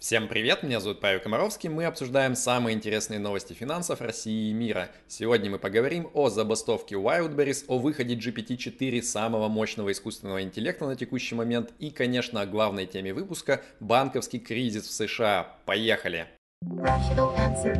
Всем привет, меня зовут Павел Комаровский, мы обсуждаем самые интересные новости финансов России и мира. Сегодня мы поговорим о забастовке Wildberries, о выходе GPT-4 самого мощного искусственного интеллекта на текущий момент и, конечно, о главной теме выпуска – банковский кризис в США. Поехали! Rational answer.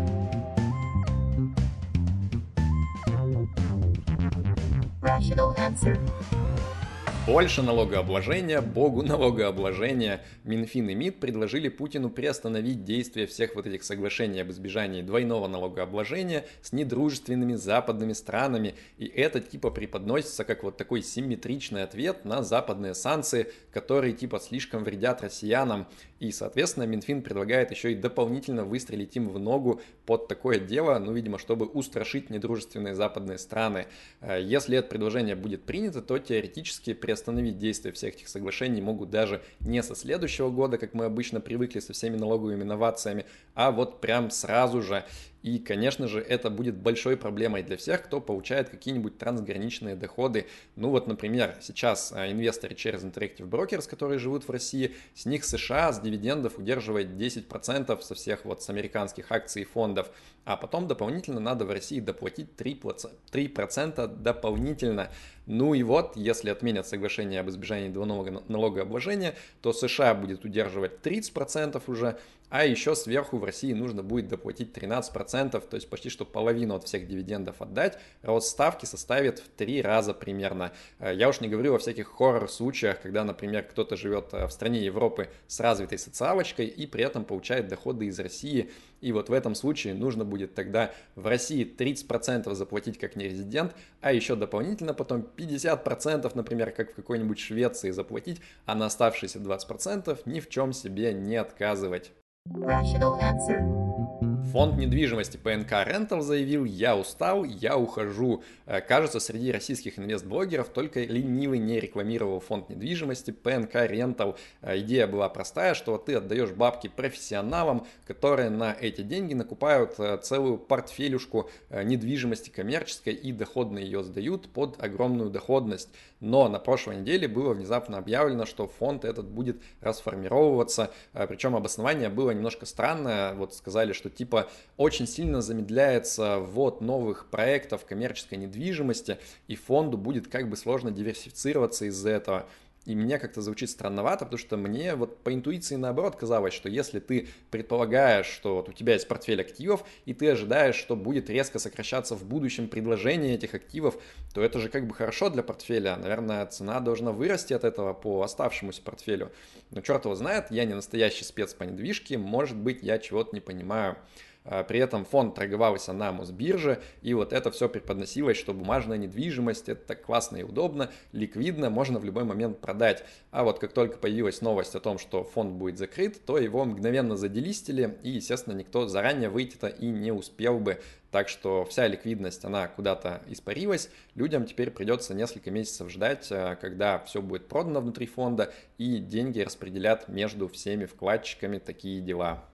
Больше налогообложения, богу налогообложения. Минфин и МИД предложили Путину приостановить действие всех вот этих соглашений об избежании двойного налогообложения с недружественными западными странами. И это типа преподносится как вот такой симметричный ответ на западные санкции, которые типа слишком вредят россиянам. И, соответственно, Минфин предлагает еще и дополнительно выстрелить им в ногу под такое дело, ну, видимо, чтобы устрашить недружественные западные страны. Э, если это предложение будет принято, то теоретически приостановить действие всех этих соглашений могут даже не со следующего года, как мы обычно привыкли со всеми налоговыми инновациями, а вот прям сразу же. И, конечно же, это будет большой проблемой для всех, кто получает какие-нибудь трансграничные доходы. Ну вот, например, сейчас а, инвесторы через Interactive Brokers, которые живут в России, с них США с дивидендов удерживает 10% со всех вот с американских акций и фондов, а потом дополнительно надо в России доплатить 3%, 3% дополнительно. Ну и вот, если отменят соглашение об избежании двойного налогообложения, то США будет удерживать 30% уже, а еще сверху в России нужно будет доплатить 13%, то есть почти что половину от всех дивидендов отдать. Рост ставки составит в три раза примерно. Э, я уж не говорю о всяких хоррор-случаях, когда, например, кто-то живет э, в стране Европы с развитой социалочкой и при этом получает доходы из России. И вот в этом случае нужно будет тогда в России 30% заплатить как нерезидент, а еще дополнительно потом 50%, например, как в какой-нибудь Швеции заплатить, а на оставшиеся 20% ни в чем себе не отказывать. Фонд недвижимости ПНК Rental заявил «Я устал, я ухожу». Э, кажется, среди российских инвестблогеров только ленивый не рекламировал фонд недвижимости ПНК Rental. Э, идея была простая, что ты отдаешь бабки профессионалам, которые на эти деньги накупают э, целую портфелюшку недвижимости коммерческой и доходно ее сдают под огромную доходность. Но на прошлой неделе было внезапно объявлено, что фонд этот будет расформировываться, причем обоснование было немножко странное. Вот сказали, что типа очень сильно замедляется ввод новых проектов коммерческой недвижимости, и фонду будет как бы сложно диверсифицироваться из-за этого. И мне как-то звучит странновато, потому что мне вот по интуиции наоборот казалось, что если ты предполагаешь, что вот у тебя есть портфель активов, и ты ожидаешь, что будет резко сокращаться в будущем предложение этих активов, то это же как бы хорошо для портфеля. Наверное, цена должна вырасти от этого по оставшемуся портфелю. Но черт его знает, я не настоящий спец по недвижке, может быть, я чего-то не понимаю. А, при этом фонд торговался на Мосбирже, и вот это все преподносилось, что бумажная недвижимость это так классно и удобно, ликвидно, можно в любой момент продать. А вот как только появилась новость о том, что фонд будет закрыт, то его мгновенно заделистили, и, естественно, никто заранее выйти-то и не успел бы. Так что вся ликвидность, она куда-то испарилась. Людям теперь придется несколько месяцев ждать, а, когда все будет продано внутри фонда, и деньги распределят между всеми вкладчиками такие дела.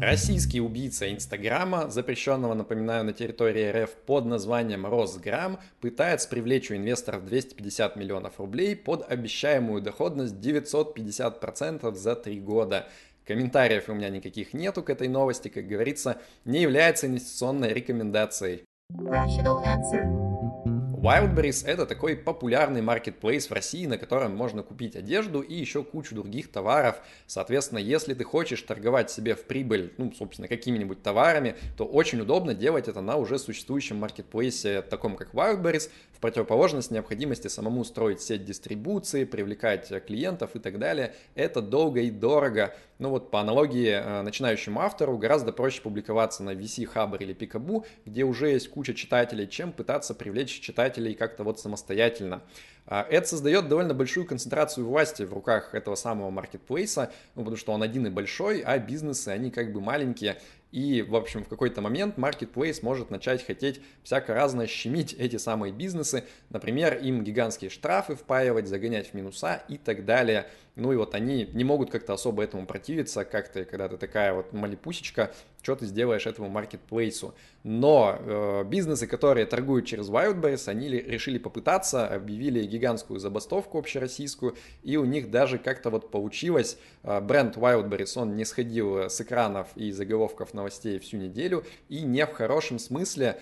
Российский убийца Инстаграма, запрещенного, напоминаю, на территории РФ под названием Росграм, пытается привлечь у инвесторов 250 миллионов рублей под обещаемую доходность 950% за три года. Комментариев у меня никаких нету к этой новости, как говорится, не является инвестиционной рекомендацией. Wildberries это такой популярный маркетплейс в России, на котором можно купить одежду и еще кучу других товаров. Соответственно, если ты хочешь торговать себе в прибыль, ну, собственно, какими-нибудь товарами, то очень удобно делать это на уже существующем маркетплейсе, таком как Wildberries, противоположность необходимости самому строить сеть дистрибуции, привлекать клиентов и так далее. Это долго и дорого. Ну вот по аналогии э, начинающему автору гораздо проще публиковаться на VC Hub или Picaboo, где уже есть куча читателей, чем пытаться привлечь читателей как-то вот самостоятельно. А, это создает довольно большую концентрацию власти в руках этого самого маркетплейса, ну, потому что он один и большой, а бизнесы, они как бы маленькие. И, в общем, в какой-то момент Marketplace может начать хотеть всяко разно щемить эти самые бизнесы. Например, им гигантские штрафы впаивать, загонять в минуса и так далее. Ну и вот они не могут как-то особо этому противиться, как то когда ты такая вот малипусечка, что ты сделаешь этому маркетплейсу. Но э, бизнесы, которые торгуют через Wildberries, они решили попытаться, объявили гигантскую забастовку общероссийскую, и у них даже как-то вот получилось, а, бренд Wildberries, он не сходил с экранов и заголовков новостей всю неделю, и не в хорошем смысле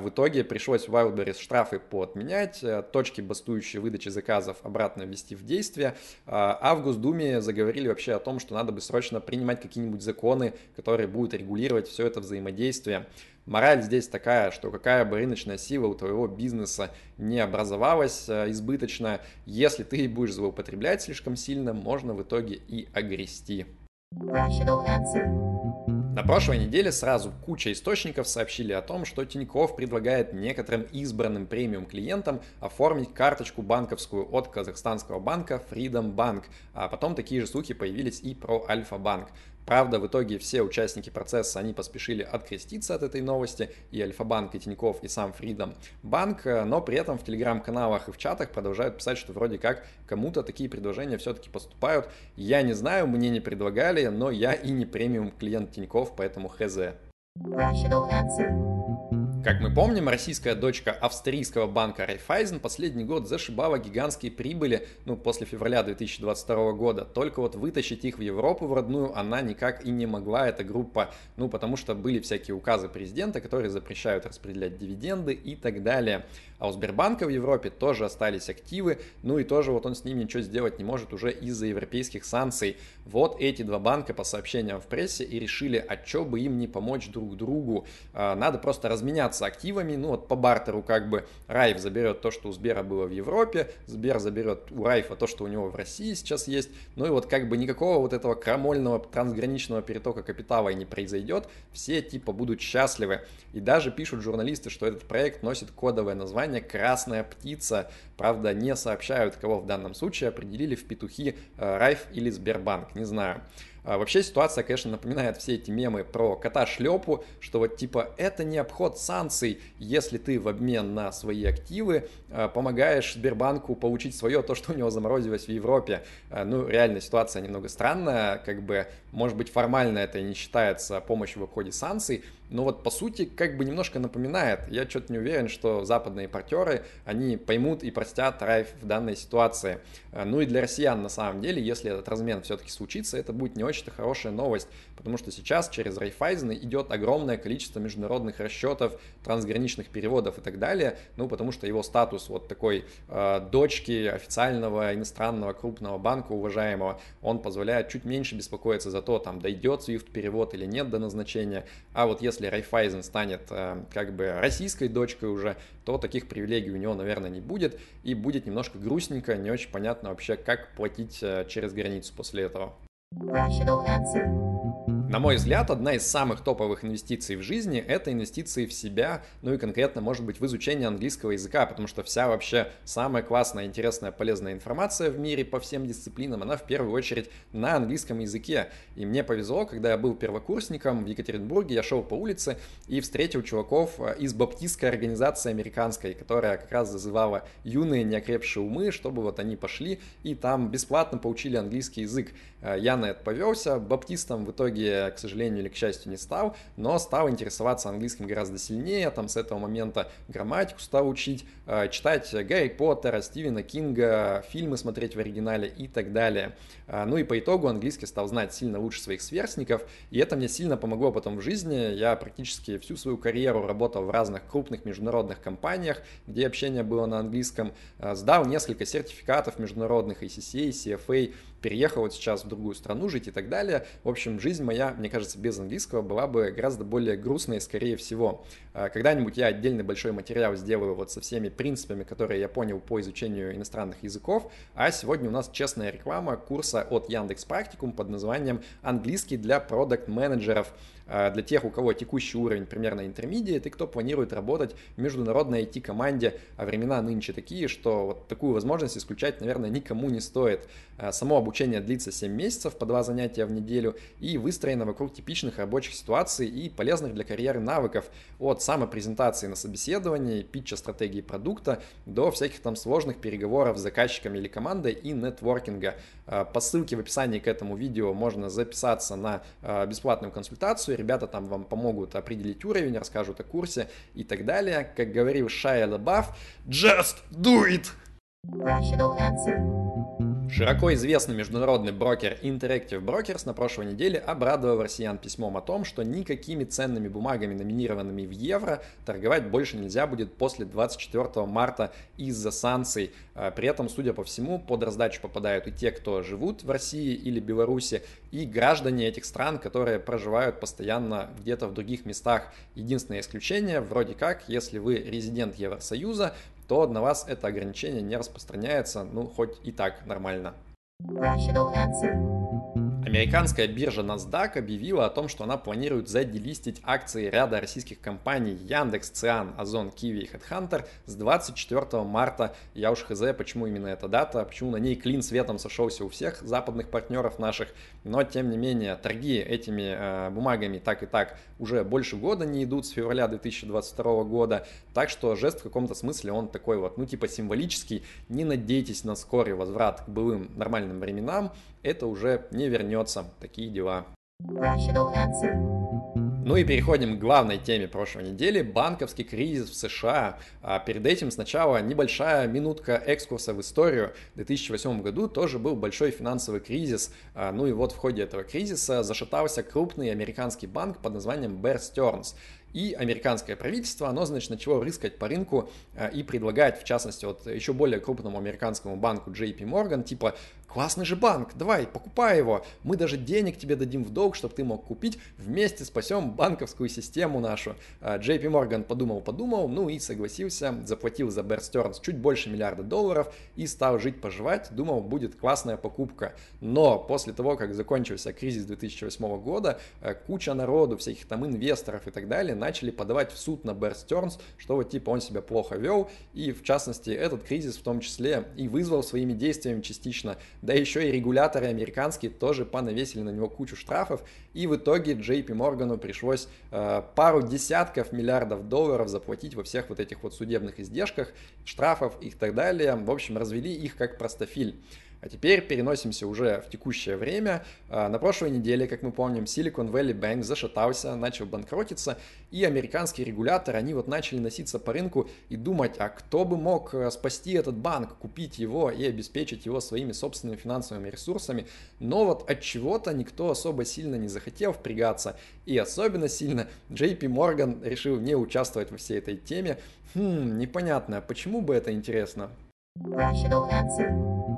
в итоге пришлось Wildberries штрафы поотменять, э, точки бастующей выдачи заказов обратно ввести в действие, а, а в Госдуме заговорили вообще о том, что надо бы срочно принимать какие-нибудь законы, которые будут регулировать все это взаимодействие. Мораль здесь такая, что какая бы рыночная сила у твоего бизнеса не образовалась э, избыточно, если ты будешь злоупотреблять слишком сильно, можно в итоге и огрести. Rational answer. На прошлой неделе сразу куча источников сообщили о том, что Тиньков предлагает некоторым избранным премиум клиентам оформить карточку банковскую от казахстанского банка Freedom Bank, а потом такие же слухи появились и про Альфа-банк. Правда, в итоге все участники процесса, они поспешили откреститься от этой новости, и Альфа-банк, и Тиньков, и сам Freedom банк, но при этом в телеграм-каналах и в чатах продолжают писать, что вроде как кому-то такие предложения все-таки поступают. Я не знаю, мне не предлагали, но я и не премиум клиент Тиньков, поэтому хз. Rational answer. Как мы помним, российская дочка австрийского банка Raiffeisen последний год зашибала гигантские прибыли, ну, после февраля 2022 года. Только вот вытащить их в Европу, в родную, она никак и не могла, эта группа, ну, потому что были всякие указы президента, которые запрещают распределять дивиденды и так далее. А у Сбербанка в Европе тоже остались активы, ну и тоже вот он с ними ничего сделать не может уже из-за европейских санкций. Вот эти два банка по сообщениям в прессе и решили, а что бы им не помочь друг другу. А, надо просто разменяться активами, ну вот по бартеру как бы Райф заберет то, что у Сбера было в Европе, Сбер заберет у Райфа то, что у него в России сейчас есть, ну и вот как бы никакого вот этого крамольного трансграничного перетока капитала и не произойдет, все типа будут счастливы. И даже пишут журналисты, что этот проект носит кодовое название название «Красная птица». Правда, не сообщают, кого в данном случае определили в петухи э, Райф или Сбербанк, не знаю. А вообще ситуация, конечно, напоминает все эти мемы про кота-шлепу, что вот типа это не обход санкций, если ты в обмен на свои активы э, помогаешь Сбербанку получить свое, то, что у него заморозилось в Европе. Э, ну, реально ситуация немного странная, как бы, может быть, формально это не считается помощью в обходе санкций, но вот по сути как бы немножко напоминает. Я что-то не уверен, что западные партнеры, они поймут и простят Райф в данной ситуации. Э, ну и для россиян на самом деле, если этот размен все-таки случится, это будет не очень-то хорошая новость, потому что сейчас через Райфайзен идет огромное количество международных расчетов, трансграничных переводов и так далее, ну потому что его статус вот такой э, дочки официального иностранного крупного банка уважаемого, он позволяет чуть меньше беспокоиться за то, там дойдет SWIFT перевод или нет до назначения, а вот если Райфайзен станет э, как бы российской дочкой уже, то таких привилегий у него, наверное, не будет, и будет немножко грустненько, не очень понятно вообще, как платить э, через границу после этого. Rational answer. На мой взгляд, одна из самых топовых инвестиций в жизни – это инвестиции в себя, ну и конкретно, может быть, в изучение английского языка, потому что вся вообще самая классная, интересная, полезная информация в мире по всем дисциплинам, она в первую очередь на английском языке. И мне повезло, когда я был первокурсником в Екатеринбурге, я шел по улице и встретил чуваков э, из баптистской организации американской, которая как раз зазывала юные неокрепшие умы, чтобы вот они пошли и там бесплатно поучили английский язык. Э, я на это повелся, баптистом в итоге к сожалению или к счастью, не стал, но стал интересоваться английским гораздо сильнее, там с этого момента грамматику стал учить, э, читать Гарри Поттера, Стивена Кинга, фильмы смотреть в оригинале и так далее. Э, ну и по итогу английский стал знать сильно лучше своих сверстников, и это мне сильно помогло потом в жизни. Я практически всю свою карьеру работал в разных крупных международных компаниях, где общение было на английском, э, сдал несколько сертификатов международных ACCA, CFA, переехал вот сейчас в другую страну жить и так далее. В общем, жизнь моя мне кажется, без английского была бы гораздо более грустной, скорее всего. А, когда-нибудь я отдельный большой материал сделаю вот со всеми принципами, которые я понял по изучению иностранных языков, а сегодня у нас честная реклама курса от Яндекс Практикум под названием «Английский для продукт-менеджеров». А, для тех, у кого текущий уровень примерно интермедиат и кто планирует работать в международной IT-команде, а времена нынче такие, что вот такую возможность исключать, наверное, никому не стоит. А, само обучение длится 7 месяцев по 2 занятия в неделю и выстроено вокруг типичных рабочих ситуаций и полезных для карьеры навыков от самопрезентации на собеседовании, питча стратегии продукта до всяких там сложных переговоров с заказчиками или командой и нетворкинга. А, по ссылке в описании к этому видео можно записаться на бесплатную консультацию, ребята там вам помогут определить уровень, расскажут о курсе и так далее. Как говорил Шайя Лабаф, just do it! Rational answer. Широко известный международный брокер Interactive Brokers на прошлой неделе обрадовал россиян письмом о том, что никакими ценными бумагами, номинированными в евро, торговать больше нельзя будет после 24 марта из-за санкций. А, при этом, судя по всему, под раздачу попадают и те, кто живут в России или Беларуси, и граждане этих стран, которые проживают постоянно где-то в других местах. Единственное исключение, вроде как, если вы резидент Евросоюза, то на вас это ограничение не распространяется, ну, хоть и так нормально. Американская биржа NASDAQ объявила о том, что она планирует заделистить акции ряда российских компаний Яндекс, Циан, Озон, Киви и HeadHunter с 24 марта. Я уж хз, почему именно эта дата, почему на ней клин светом сошелся у всех западных партнеров наших. Но, тем не менее, торги этими э, бумагами так и так уже больше года не идут с февраля 2022 года. Так что жест в каком-то смысле он такой вот, ну типа символический. Не надейтесь на скорый возврат к былым нормальным временам это уже не вернется. Такие дела. Ну и переходим к главной теме прошлой недели – банковский кризис в США. А перед этим сначала небольшая минутка экскурса в историю. В 2008 году тоже был большой финансовый кризис. А, ну и вот в ходе этого кризиса зашатался крупный американский банк под названием Bear Stearns. И американское правительство, оно, значит, начало рыскать по рынку а, и предлагать, в частности, вот еще более крупному американскому банку JP Morgan, типа, классный же банк, давай, покупай его, мы даже денег тебе дадим в долг, чтобы ты мог купить, вместе спасем банковскую систему нашу. JP а, Morgan подумал-подумал, ну и согласился, заплатил за Bear Stearns чуть больше миллиарда долларов и стал жить-поживать, думал, будет классная покупка. Но после того, как закончился кризис 2008 года, а, куча народу, всяких там инвесторов и так далее, начали подавать в суд на Bear Stearns, что вот типа он себя плохо вел, и в частности этот кризис в том числе и вызвал своими действиями частично, да еще и регуляторы американские тоже понавесили на него кучу штрафов, и в итоге JP Morgan пришлось э, пару десятков миллиардов долларов заплатить во всех вот этих вот судебных издержках, штрафов и так далее, в общем развели их как простофиль. А теперь переносимся уже в текущее время. А, на прошлой неделе, как мы помним, Silicon Valley Bank зашатался, начал банкротиться, и американские регуляторы, они вот начали носиться по рынку и думать, а кто бы мог э, спасти этот банк, купить его и обеспечить его своими собственными финансовыми ресурсами. Но вот от чего-то никто особо сильно не захотел впрягаться, и особенно сильно JP Morgan решил не участвовать во всей этой теме. Хм, непонятно, почему бы это интересно? Rational answer.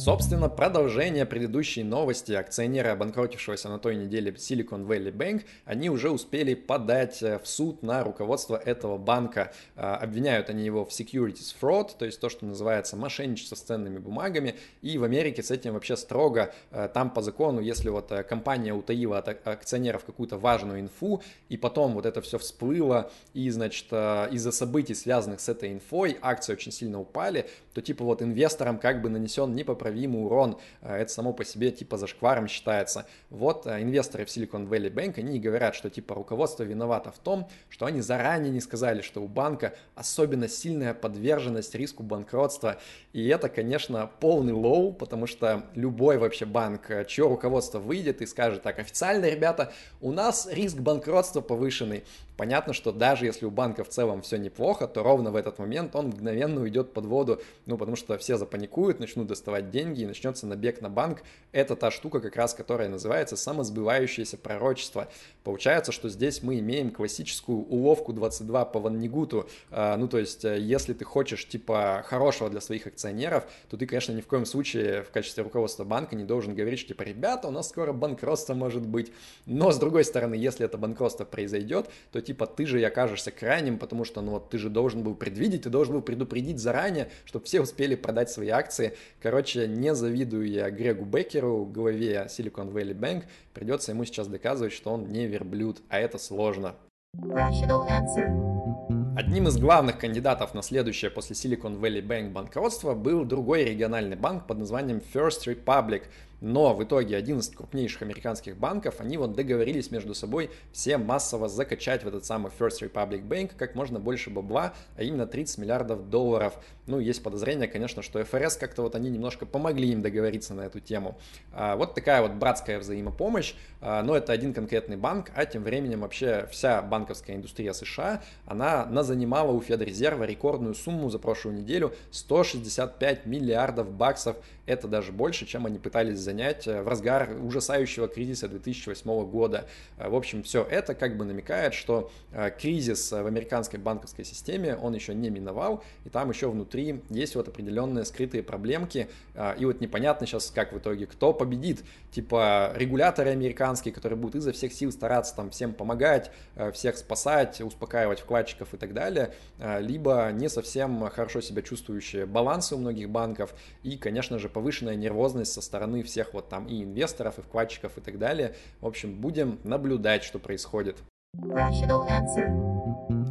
Собственно, продолжение предыдущей новости. Акционеры обанкротившегося на той неделе Silicon Valley Bank, они уже успели подать э, в суд на руководство этого банка. Э, обвиняют они его в securities fraud, то есть то, что называется мошенничество с ценными бумагами. И в Америке с этим вообще строго. Э, там по закону, если вот компания утаила от акционеров какую-то важную инфу, и потом вот это все всплыло, и, значит, из-за событий, связанных с этой инфой, акции очень сильно упали, то типа вот инвесторам как бы нанесен непоправимый урон, э, это само по себе типа зашкваром считается. Вот э, инвесторы в Silicon Valley Bank, они говорят, что типа руководство виновато в том, что они заранее не сказали, что у банка особенно сильная подверженность риску банкротства. И это, конечно, полный лол, потому что любой вообще банк, э, чье руководство выйдет и скажет так, официально, ребята, у нас риск банкротства повышенный. Понятно, что даже если у банка в целом все неплохо, то ровно в этот момент он мгновенно уйдет под воду, ну, потому что все запаникуют, начнут доставать деньги и начнется набег на банк. Это та штука как раз, которая называется самосбывающееся пророчество. Получается, что здесь мы имеем классическую уловку 22 по Воннегуту. А, ну, то есть, э, если ты хочешь, типа, хорошего для своих акционеров, то ты, конечно, ни в коем случае в качестве руководства банка не должен говорить, типа, ребята, у нас скоро банкротство может быть. Но, с другой стороны, если это банкротство произойдет, то типа ты же и окажешься крайним, потому что ну вот ты же должен был предвидеть, ты должен был предупредить заранее, чтобы все успели продать свои акции. Короче, не завидую я Грегу Беккеру, главе Silicon Valley Bank, придется ему сейчас доказывать, что он не верблюд, а это сложно. Одним из главных кандидатов на следующее после Silicon Valley Bank банкротство был другой региональный банк под названием First Republic – но в итоге 11 крупнейших американских банков, они вот договорились между собой все массово закачать в этот самый First Republic Bank как можно больше бабла, а именно 30 миллиардов долларов. Ну, есть подозрение, конечно, что ФРС как-то вот они немножко помогли им договориться на эту тему. А, вот такая вот братская взаимопомощь, а, но это один конкретный банк, а тем временем вообще вся банковская индустрия США, она назанимала у Федрезерва рекордную сумму за прошлую неделю 165 миллиардов баксов. Это даже больше, чем они пытались занять э, в разгар ужасающего кризиса 2008 года. Э, в общем, все это как бы намекает, что э, кризис в американской банковской системе, он еще не миновал, и там еще внутри есть вот определенные скрытые проблемки, и вот непонятно сейчас, как в итоге, кто победит, типа регуляторы американские, которые будут изо всех сил стараться там всем помогать, всех спасать, успокаивать вкладчиков и так далее, либо не совсем хорошо себя чувствующие балансы у многих банков, и, конечно же, повышенная нервозность со стороны всех вот там и инвесторов, и вкладчиков и так далее. В общем, будем наблюдать, что происходит.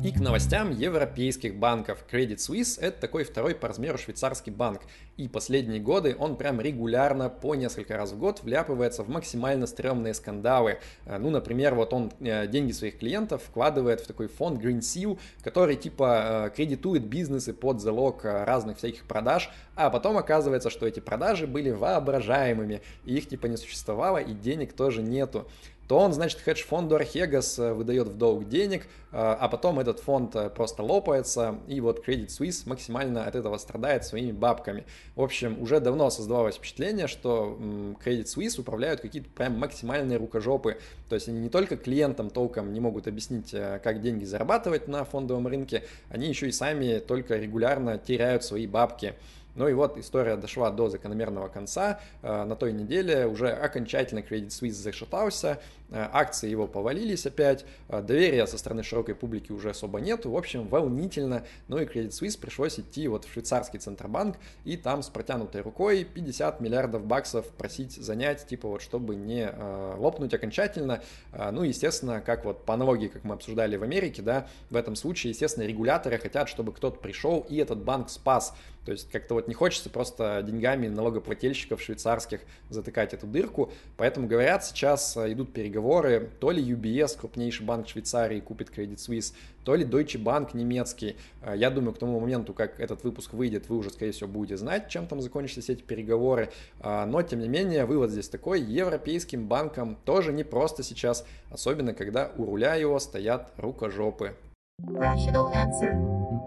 И к новостям европейских банков. Credit Suisse – это такой второй по размеру швейцарский банк. И последние годы он прям регулярно по несколько раз в год вляпывается в максимально стрёмные скандалы. Э, ну, например, вот он э, деньги своих клиентов вкладывает в такой фонд Green Seal, который типа э, кредитует бизнесы под залог разных всяких продаж, а потом оказывается, что эти продажи были воображаемыми, и их типа не существовало, и денег тоже нету то он, значит, хедж-фонду Archegos э, выдает в долг денег, э, а потом этот фонд э, просто лопается, и вот Credit Suisse максимально от этого страдает своими бабками. В общем, уже давно создавалось впечатление, что Credit Suisse управляют какие-то прям максимальные рукожопы, то есть они не только клиентам толком не могут объяснить, как деньги зарабатывать на фондовом рынке, они еще и сами только регулярно теряют свои бабки. Ну и вот история дошла до закономерного конца. Э, на той неделе уже окончательно Credit Suisse зашатался, э, акции его повалились опять, э, доверия со стороны широкой публики уже особо нету. В общем, волнительно. Ну и Credit Suisse пришлось идти вот в швейцарский центробанк и там с протянутой рукой 50 миллиардов баксов просить занять, типа вот чтобы не лопнуть окончательно. Ну, естественно, как вот по аналогии, как мы обсуждали в Америке, да, в этом случае, естественно, регуляторы хотят, чтобы кто-то пришел и этот банк спас. То есть как-то вот не хочется просто деньгами налогоплательщиков швейцарских затыкать эту дырку. Поэтому, говорят, сейчас э, идут переговоры, то ли UBS, крупнейший банк Швейцарии, купит Credit Suisse, то ли Deutsche Bank немецкий. Э, я думаю, к тому моменту, как этот выпуск выйдет, вы уже, скорее всего, будете знать, чем там закончатся все эти переговоры. Э, но, тем не менее, вывод здесь такой, европейским банкам тоже не просто сейчас, особенно когда у руля его стоят рукожопы. Rational answer.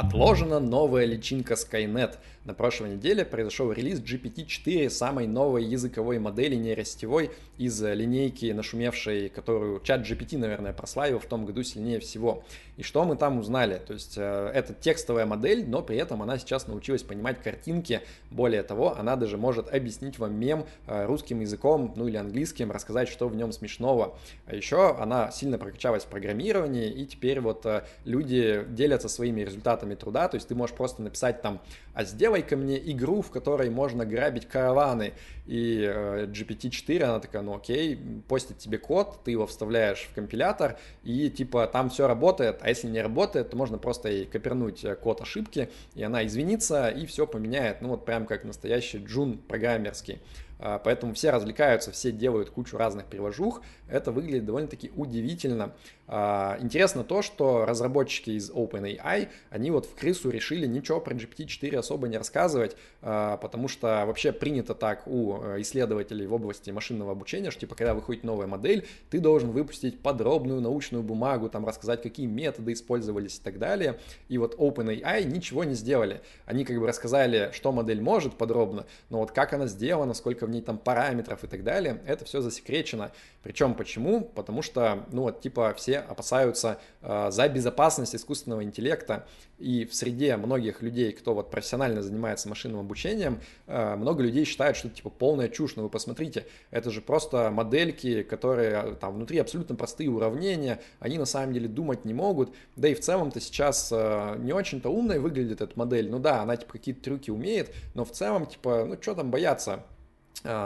Отложена новая личинка Skynet. На прошлой неделе произошел релиз GPT-4, самой новой языковой модели нейросетевой из линейки нашумевшей, которую чат GPT, наверное, прославил в том году сильнее всего. И что мы там узнали? То есть э, это текстовая модель, но при этом она сейчас научилась понимать картинки. Более того, она даже может объяснить вам мем э, русским языком, ну или английским, рассказать, что в нем смешного. А еще она сильно прокачалась в программировании, и теперь вот э, люди делятся своими результатами труда. То есть ты можешь просто написать там, а сделай-ка мне игру, в которой можно грабить караваны. И GPT-4, она такая, ну окей, постит тебе код, ты его вставляешь в компилятор, и типа там все работает, а если не работает, то можно просто ей копернуть э, код ошибки, и она извинится, и все поменяет. Ну вот прям как настоящий джун программерский. А, поэтому все развлекаются, все делают кучу разных приложух. Это выглядит довольно-таки удивительно. А, интересно то, что разработчики из OpenAI, они вот в крысу решили ничего про GPT-4 особо не рассказывать, а, потому что вообще принято так у э, исследователей в области машинного обучения, что типа когда выходит новая модель, ты должен выпустить подробную научную бумагу, там рассказать, какие методы использовались и так далее. И вот OpenAI ничего не сделали. Они как бы рассказали, что модель может подробно, но вот как она сделана, сколько в ней там параметров и так далее, это все засекречено. Причем почему? Потому что, ну вот, типа, все опасаются э, за безопасность искусственного интеллекта, и в среде многих людей, кто вот профессионально занимается машинным обучением, э, много людей считают, что это типа полная чушь, но вы посмотрите, это же просто модельки, которые э, там внутри абсолютно простые уравнения, они на самом деле думать не могут, да и в целом-то сейчас э, не очень-то умная выглядит эта модель, ну да, она типа какие-то трюки умеет, но в целом, типа, ну что там бояться,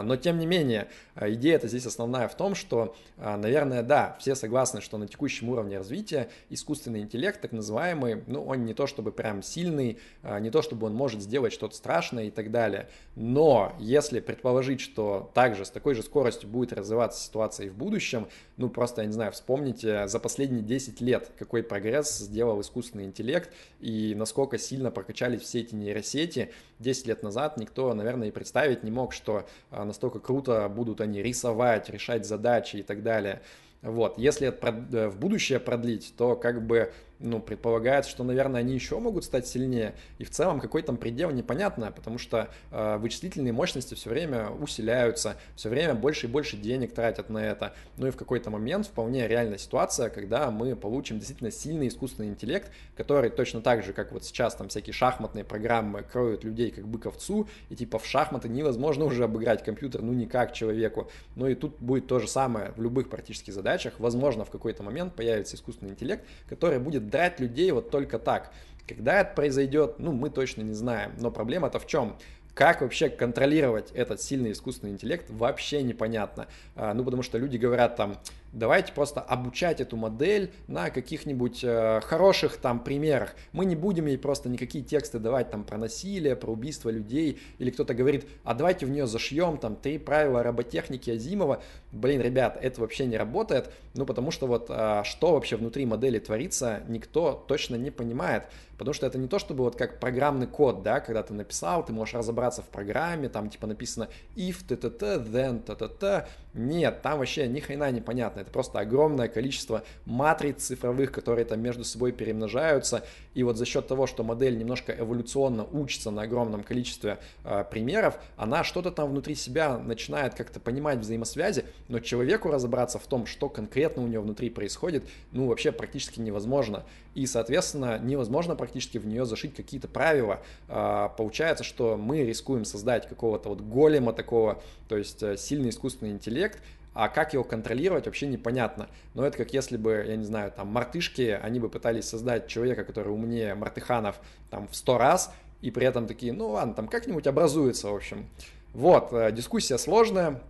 но тем не менее, а, идея это здесь основная в том, что, а, наверное, да, все согласны, что на текущем уровне развития искусственный интеллект, так называемый, ну, он не то чтобы прям сильный, не то чтобы он может сделать что-то страшное и так далее. Но если предположить, что также с такой же скоростью будет развиваться ситуация и в будущем, ну, просто, я не знаю, вспомните за последние 10 лет, какой прогресс сделал искусственный интеллект и насколько сильно прокачались все эти нейросети. 10 лет назад никто, наверное, и представить не мог, что а, настолько круто будут они рисовать, решать задачи и так далее. Вот, если это э, в будущее продлить, то как бы ну, предполагается, что, наверное, они еще могут стать сильнее. И в целом какой там предел непонятно, потому что э, вычислительные мощности все время усиляются, все время больше и больше денег тратят на это. Ну и в какой-то момент вполне реальная ситуация, когда мы получим действительно сильный искусственный интеллект, который точно так же, как вот сейчас там всякие шахматные программы кроют людей как бы ковцу, и типа в шахматы невозможно уже обыграть компьютер, ну никак человеку. Ну и тут будет то же самое в любых практически задачах. Возможно, в какой-то момент появится искусственный интеллект, который будет драть людей вот только так. Когда это произойдет, ну, мы точно не знаем. Но проблема-то в чем? Как вообще контролировать этот сильный искусственный интеллект, вообще непонятно. А, ну, потому что люди говорят там, давайте просто обучать эту модель на каких-нибудь э, хороших там примерах. Мы не будем ей просто никакие тексты давать там про насилие, про убийство людей, или кто-то говорит, а давайте в нее зашьем там три правила роботехники Азимова. Блин, ребят, это вообще не работает, ну потому что вот э, что вообще внутри модели творится, никто точно не понимает. Потому что это не то, чтобы вот как программный код, да, когда ты написал, ты можешь разобраться в программе, там типа написано if, т, т, т, then, т, т, т. Нет, там вообще ни хрена не понятно. Это просто огромное количество матриц цифровых, которые там между собой перемножаются. И вот за счет того, что модель немножко эволюционно учится на огромном количестве э, примеров, она что-то там внутри себя начинает как-то понимать взаимосвязи, но человеку разобраться в том, что конкретно у него внутри происходит, ну вообще практически невозможно. И, соответственно, невозможно практически в нее зашить какие-то правила. Э, получается, что мы рискуем создать какого-то вот голема такого, то есть э, сильный искусственный интеллект, а как его контролировать вообще непонятно. Но это как если бы, я не знаю, там мартышки, они бы пытались создать человека, который умнее мартыханов там в сто раз, и при этом такие, ну ладно, там как-нибудь образуется, в общем. Вот, э, дискуссия сложная,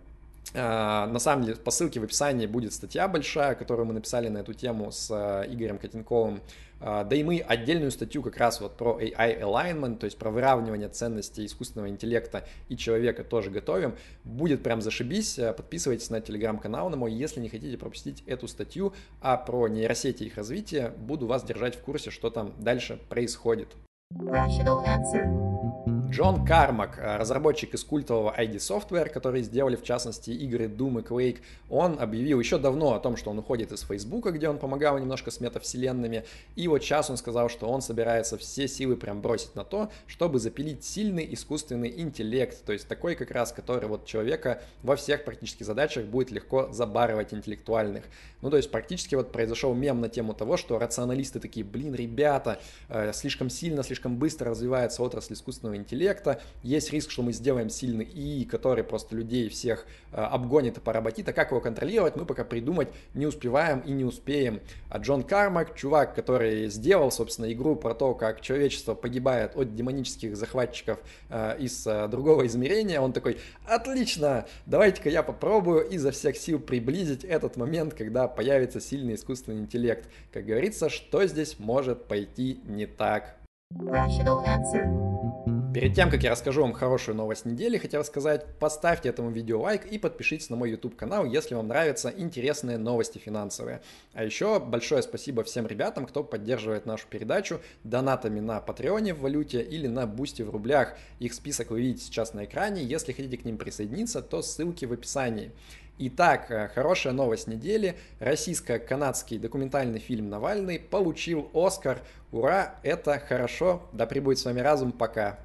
на самом деле, по ссылке в описании будет статья большая, которую мы написали на эту тему с э, Игорем Котенковым. А, да и мы отдельную статью как раз вот про AI alignment, то есть про выравнивание ценностей искусственного интеллекта и человека тоже готовим. Будет прям зашибись. Э, подписывайтесь на телеграм-канал на мой, если не хотите пропустить эту статью. А про нейросети и их развитие буду вас держать в курсе, что там дальше происходит. Rational answer. Джон Кармак, э, разработчик из культового ID Software, который сделали в частности игры Doom и Quake, он объявил еще давно о том, что он уходит из Facebook, где он помогал немножко с метавселенными, и вот сейчас он сказал, что он собирается все силы прям бросить на то, чтобы запилить сильный искусственный интеллект, то есть такой как раз, который вот человека во всех практически задачах будет легко забарывать интеллектуальных. Ну, то есть практически вот произошел мем на тему того, что рационалисты такие, блин, ребята, э, слишком сильно, слишком быстро развивается отрасль искусственного интеллекта, интеллекта, есть риск, что мы сделаем сильный ИИ, который просто людей всех э, обгонит и поработит, а как его контролировать, мы пока придумать не успеваем и не успеем. А Джон Кармак, чувак, который сделал, собственно, игру про то, как человечество погибает от демонических захватчиков э, из э, другого измерения, он такой, отлично, давайте-ка я попробую изо всех сил приблизить этот момент, когда появится сильный искусственный интеллект. Как говорится, что здесь может пойти не так? Rational answer. Перед тем, как я расскажу вам хорошую новость недели, хотел сказать, поставьте этому видео лайк и подпишитесь на мой YouTube канал, если вам нравятся интересные новости финансовые. А еще большое спасибо всем ребятам, кто поддерживает нашу передачу донатами на Patreon е в валюте или на Boosty в рублях. Их список вы видите сейчас на экране. Если хотите к ним присоединиться, то ссылки в описании. Итак, э, хорошая новость недели. Российско-канадский документальный фильм «Навальный» получил Оскар. Ура, это хорошо. Да пребудет с вами разум. Пока.